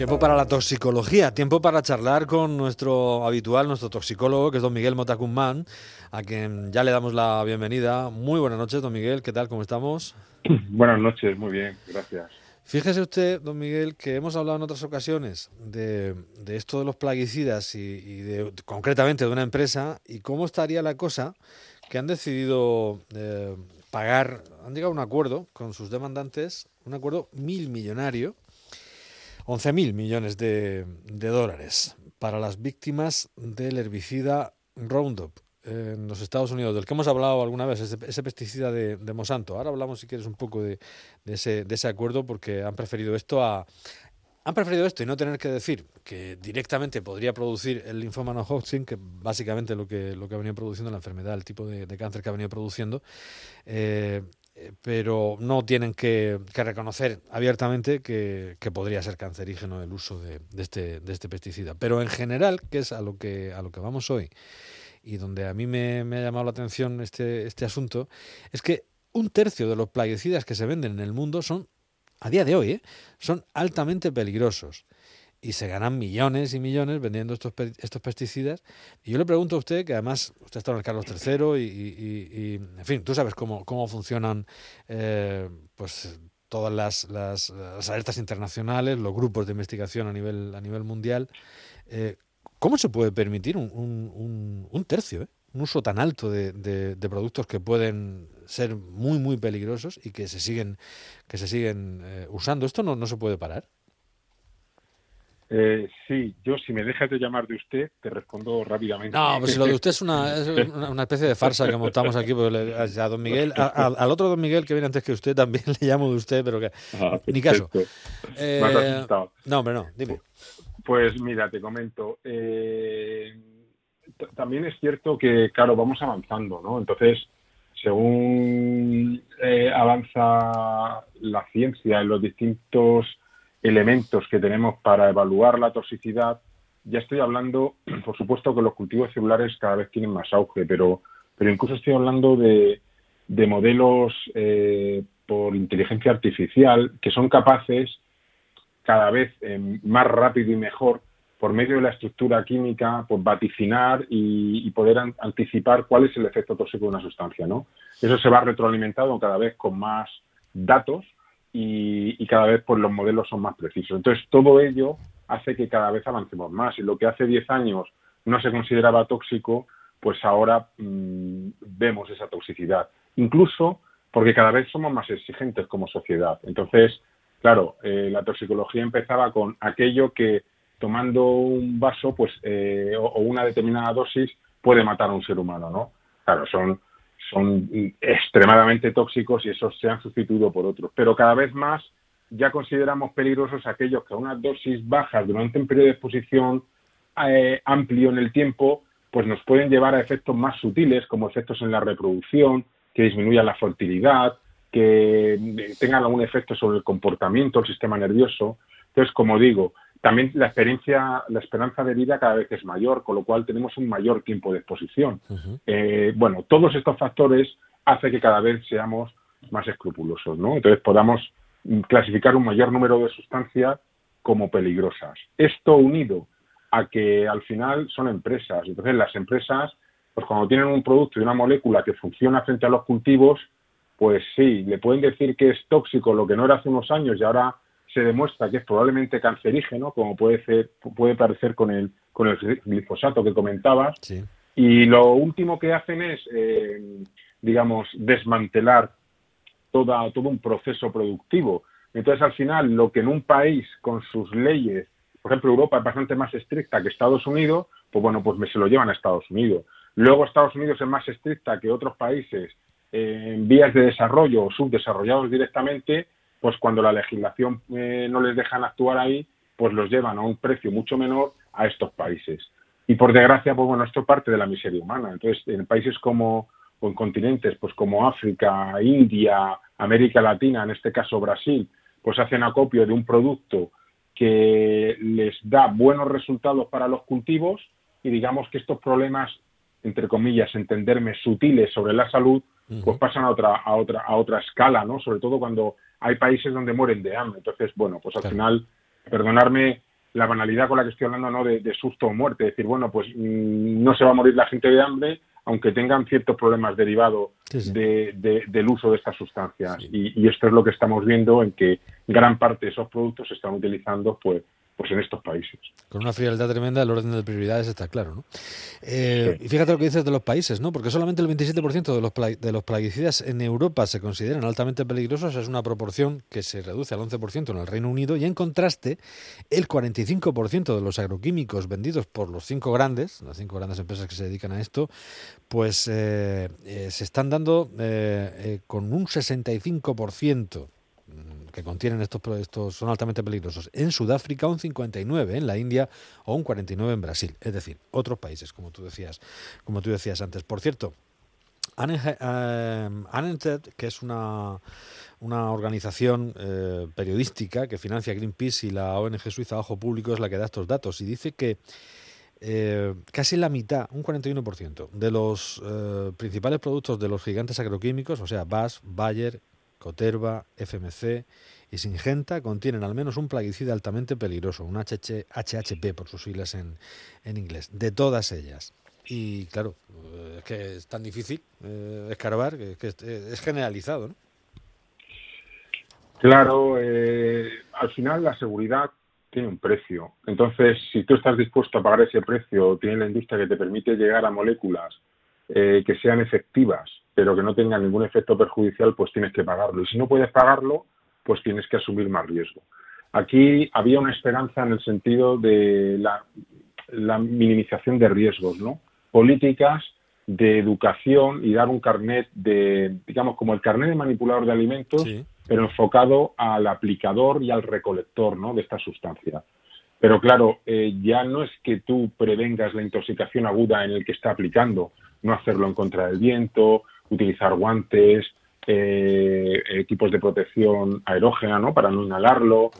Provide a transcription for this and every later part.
Tiempo para la toxicología, tiempo para charlar con nuestro habitual, nuestro toxicólogo, que es don Miguel Motacumán, a quien ya le damos la bienvenida. Muy buenas noches, don Miguel, ¿qué tal? ¿Cómo estamos? Buenas noches, muy bien, gracias. Fíjese usted, don Miguel, que hemos hablado en otras ocasiones de, esto de los plaguicidas y, de, concretamente de una empresa y cómo estaría la cosa que han decidido eh, pagar, han llegado a un acuerdo con sus demandantes, un acuerdo mil millonario, 11.000 millones de, dólares para las víctimas del herbicida Roundup en los Estados Unidos, del que hemos hablado alguna vez, ese, pesticida de, Monsanto. Ahora hablamos, si quieres, un poco de, ese, de ese acuerdo porque han preferido esto a... Han preferido esto y no tener que decir que directamente podría producir el linfoma no Hodgkin, que básicamente lo que, lo que ha venido produciendo la enfermedad, el tipo de, cáncer que ha venido produciendo, eh, pero no tienen que, reconocer abiertamente que, podría ser cancerígeno el uso de, este, de este pesticida. Pero en general, que es a lo que, a lo que vamos hoy, y donde a mí me, ha llamado la atención este, este asunto, es que un tercio de los plaguicidas que se venden en el mundo son, a día de hoy, ¿eh? son altamente peligrosos y se ganan millones y millones vendiendo estos, estos pesticidas. Y yo le pregunto a usted, que además usted está en el Carlos III y, en fin, tú sabes cómo, cómo funcionan eh, pues todas las, las, alertas internacionales, los grupos de investigación a nivel, a nivel mundial. Eh, ¿Cómo se puede permitir un, un, tercio, eh? un uso tan alto de, de, productos que pueden ser muy, muy peligrosos y que se siguen, que se siguen usando? ¿Esto no, no se puede parar? Eh, sí, yo si me dejas de llamar de usted, te respondo rápidamente. No, pues lo de usted es una, una, especie de farsa que montamos aquí. a don Miguel, al otro don Miguel que viene antes que usted también le llamo de usted, pero que ah, ni caso. Eh, no, hombre, no, dime. Pues mira, te comento. Eh, también es cierto que, claro, vamos avanzando, ¿no? Entonces, según eh, avanza la ciencia en los distintos elementos que tenemos para evaluar la toxicidad, ya estoy hablando, por supuesto que los cultivos celulares cada vez tienen más auge, pero, pero incluso estoy hablando de, de modelos eh, por inteligencia artificial que son capaces cada vez eh, más rápido y mejor por medio de la estructura química, pues vaticinar y, poder anticipar cuál es el efecto tóxico de una sustancia, ¿no? Eso se va retroalimentando cada vez con más datos y, cada vez pues los modelos son más precisos. Entonces todo ello hace que cada vez avancemos más y lo que hace 10 años no se consideraba tóxico, pues ahora mm, vemos esa toxicidad. Incluso porque cada vez somos más exigentes como sociedad. Entonces, claro, eh, la toxicología empezaba con aquello que tomando un vaso pues eh, o, o, una determinada dosis puede matar a un ser humano, ¿no? Claro, son son extremadamente tóxicos y esos se han sustituido por otros. Pero cada vez más ya consideramos peligrosos aquellos que a unas dosis bajas durante un periodo de exposición eh, amplio en el tiempo, pues nos pueden llevar a efectos más sutiles, como efectos en la reproducción, que disminuyan la fertilidad, que tengan algún efecto sobre el comportamiento del sistema nervioso. Entonces, como digo, también la experiencia, la esperanza de vida cada vez es mayor, con lo cual tenemos un mayor tiempo de exposición. Eh, bueno, todos estos factores hacen que cada vez seamos más escrupulosos, ¿no? Entonces podamos clasificar un mayor número de sustancias como peligrosas. Esto unido a que al final son empresas. Entonces las empresas, pues cuando tienen un producto y una molécula que funciona frente a los cultivos, pues sí, le pueden decir que es tóxico lo que no era hace unos años y ahora se demuestra que es probablemente cancerígeno, como puede ser, puede parecer con el, con el glifosato que comentabas. Y lo último que hacen es, eh, digamos, desmantelar toda, todo un proceso productivo. Entonces, al final, lo que en un país con sus leyes, por ejemplo, Europa es bastante más estricta que Estados Unidos, pues bueno, pues me se lo llevan a Estados Unidos. Luego Estados Unidos es más estricta que otros países en vías de desarrollo o subdesarrollados directamente, pues cuando la legislación eh, no les dejan actuar ahí, pues los llevan a un precio mucho menor a estos países. Y por desgracia, pues bueno, esto parte de la miseria humana. Entonces, en países como, o en continentes, pues como África, India, América Latina, en este caso Brasil, pues hacen acopio de un producto que les da buenos resultados para los cultivos y digamos que estos problemas, entre comillas, entenderme sutiles sobre la salud, pues pasan a otra, a otra, a otra escala, ¿no? Sobre todo cuando hay países donde mueren de hambre. Entonces, bueno, pues al final, perdonarme la banalidad con la que estoy hablando, ¿no? De, susto o muerte. Decir, bueno, pues mm, no se va a morir la gente de hambre, aunque tengan ciertos problemas derivados De, del uso de estas sustancias. Y, y, esto es lo que estamos viendo en que gran parte de esos productos se están utilizando pues pues en estos países. Con una frialdad tremenda, el orden de prioridades está claro, ¿no? Eh, y fíjate lo que dices de los países, ¿no? Porque solamente el 27% de los, de los plaguicidas en Europa se consideran altamente peligrosos, es una proporción que se reduce al 11% en el Reino Unido, y en contraste, el 45% de los agroquímicos vendidos por los cinco grandes, las cinco grandes empresas que se dedican a esto, pues eh, eh, se están dando con un 65% que contienen estos, estos son altamente peligrosos. En Sudáfrica un 59, en la India o un 49 en Brasil. Es decir, otros países, como tú decías, como tú decías antes. Por cierto, Anented, que es una, una organización eh, periodística que financia Greenpeace y la ONG suiza Ojo Público es la que da estos datos y dice que eh, casi la mitad, un 41%, de los eh, principales productos de los gigantes agroquímicos, o sea, BAS, Bayer, Coterva, FMC y Singenta contienen al menos un plaguicida altamente peligroso, un HHP por sus siglas en, en inglés, de todas ellas. Y claro, eh, es que es tan difícil eh, escarbar que, es, generalizado, ¿no? Claro, eh, al final la seguridad tiene un precio. Entonces, si tú estás dispuesto a pagar ese precio, tiene la industria que te permite llegar a moléculas que sean efectivas pero que no tenga ningún efecto perjudicial, pues tienes que pagarlo. Y si no puedes pagarlo, pues tienes que asumir más riesgo. Aquí había una esperanza en el sentido de la, minimización de riesgos, ¿no? Políticas de educación y dar un carnet de, digamos, como el carnet de manipulador de alimentos, pero enfocado al aplicador y al recolector, ¿no? De esta sustancia. Pero claro, eh, ya no es que tú prevengas la intoxicación aguda en el que está aplicando, no hacerlo en contra del viento, utilizar guantes, eh, equipos de protección aerógena, ¿no? Para no inhalarlo.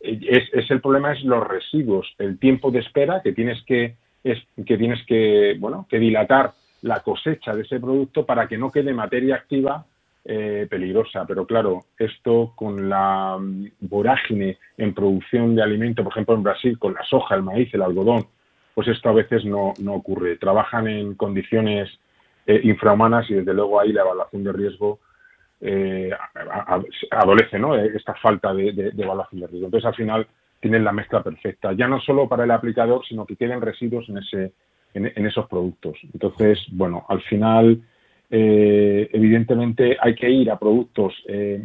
es, el problema es los residuos, el tiempo de espera que tienes que es que tienes que bueno que dilatar la cosecha de ese producto para que no quede materia activa eh, peligrosa. Pero claro, esto con la mm, vorágine en producción de alimento, por ejemplo en Brasil, con la soja, el maíz, el algodón, pues esto a veces no, no ocurre. Trabajan en condiciones eh, infrahumanas y desde luego ahí la evaluación de riesgo eh, adolece ¿no? Eh, esta falta de, evaluación de riesgo. Entonces al final tienen la mezcla perfecta, ya no solo para el aplicador, sino que queden residuos en, ese, en, esos productos. Entonces, bueno, al final evidentemente hay que ir a productos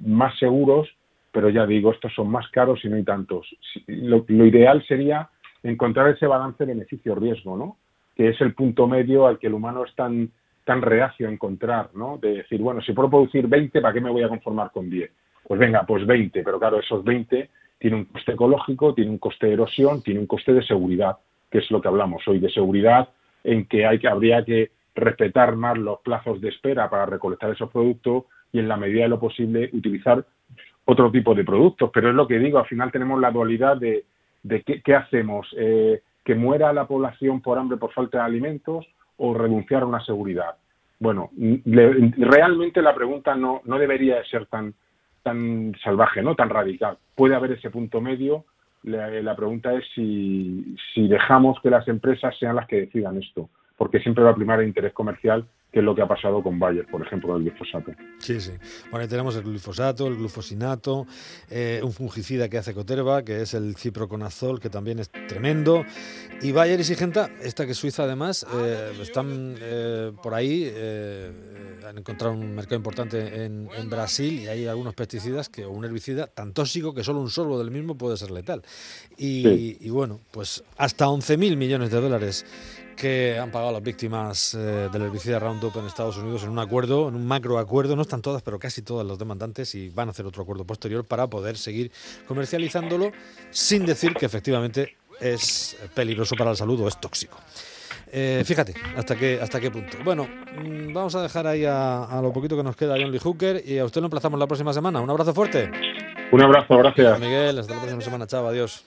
más seguros, pero ya digo, estos son más caros y no hay tantos. Lo, lo ideal sería encontrar ese balance beneficio-riesgo, ¿no? que es el punto medio al que el humano es tan tan reacio a encontrar, ¿no? De decir, bueno, si puedo producir 20, ¿para qué me voy a conformar con 10? Pues venga, pues 20, pero claro, esos 20 tienen un coste ecológico, tienen un coste de erosión, tienen un coste de seguridad, que es lo que hablamos hoy, de seguridad en que, hay que habría que respetar más los plazos de espera para recolectar esos productos y en la medida de lo posible utilizar otro tipo de productos. Pero es lo que digo, al final tenemos la dualidad de, de qué, hacemos, eh, que muera la población por hambre, por falta de alimentos, o renunciar a una seguridad. Bueno, realmente la pregunta no, no debería ser tan, tan salvaje, no tan radical. Puede haber ese punto medio. La, la pregunta es si, si dejamos que las empresas sean las que decidan esto, porque siempre va a primar el interés comercial que es lo que ha pasado con Bayer, por ejemplo, el glifosato. Sí, sí. Bueno, tenemos el glifosato, el glufosinato, eh, un fungicida que hace Coterva, que es el ciproconazol, que también es tremendo. Y Bayer y Sigenta, esta que es Suiza además, eh, están eh, por ahí, han encontrado un mercado importante en, Brasil y hay algunos pesticidas que, o un herbicida tan tóxico que solo un sorbo del mismo puede ser letal. Y, y bueno, pues hasta 11.000 millones de dólares que han pagado las víctimas eh, del herbicida Roundup en Estados Unidos en un acuerdo, en un macro acuerdo, no están todas, pero casi todas los demandantes y van a hacer otro acuerdo posterior para poder seguir comercializándolo sin decir que efectivamente es peligroso para la salud o es tóxico. Eh, fíjate, hasta qué, hasta qué punto. Bueno, mm, vamos a dejar ahí a, lo poquito que nos queda a John Lee Hooker y a usted lo emplazamos la próxima semana. Un abrazo fuerte. Un abrazo, gracias. Miguel, hasta la próxima semana. Chao, adiós.